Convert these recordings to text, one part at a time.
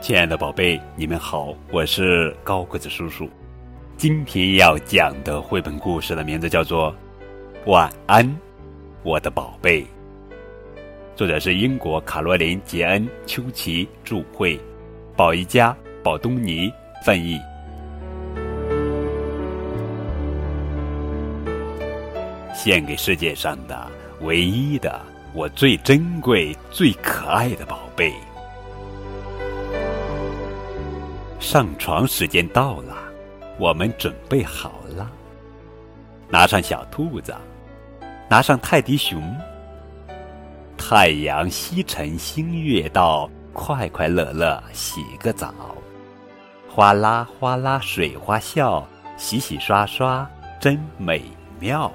亲爱的宝贝，你们好，我是高个子叔叔。今天要讲的绘本故事的名字叫做《晚安，我的宝贝》。作者是英国卡罗琳·杰恩·丘奇著，绘，宝一家、宝东尼翻译。献给世界上的唯一的我最珍贵、最可爱的宝贝。上床时间到了，我们准备好了。拿上小兔子，拿上泰迪熊。太阳西沉，星月到，快快乐乐洗个澡。哗啦哗啦水花笑，洗洗刷刷真美妙。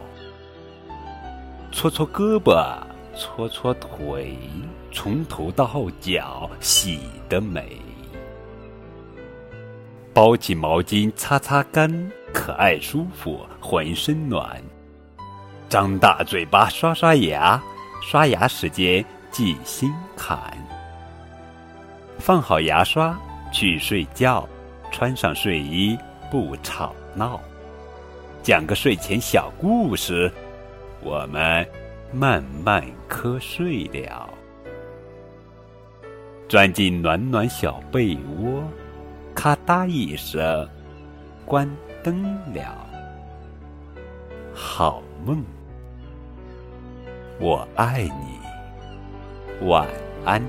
搓搓胳膊，搓搓腿，从头到脚洗得美。包起毛巾擦擦干，可爱舒服，浑身暖。张大嘴巴刷刷牙，刷牙时间记心坎。放好牙刷去睡觉，穿上睡衣不吵闹。讲个睡前小故事，我们慢慢瞌睡了。钻进暖暖小被窝。咔嗒一声，关灯了。好梦，我爱你，晚安。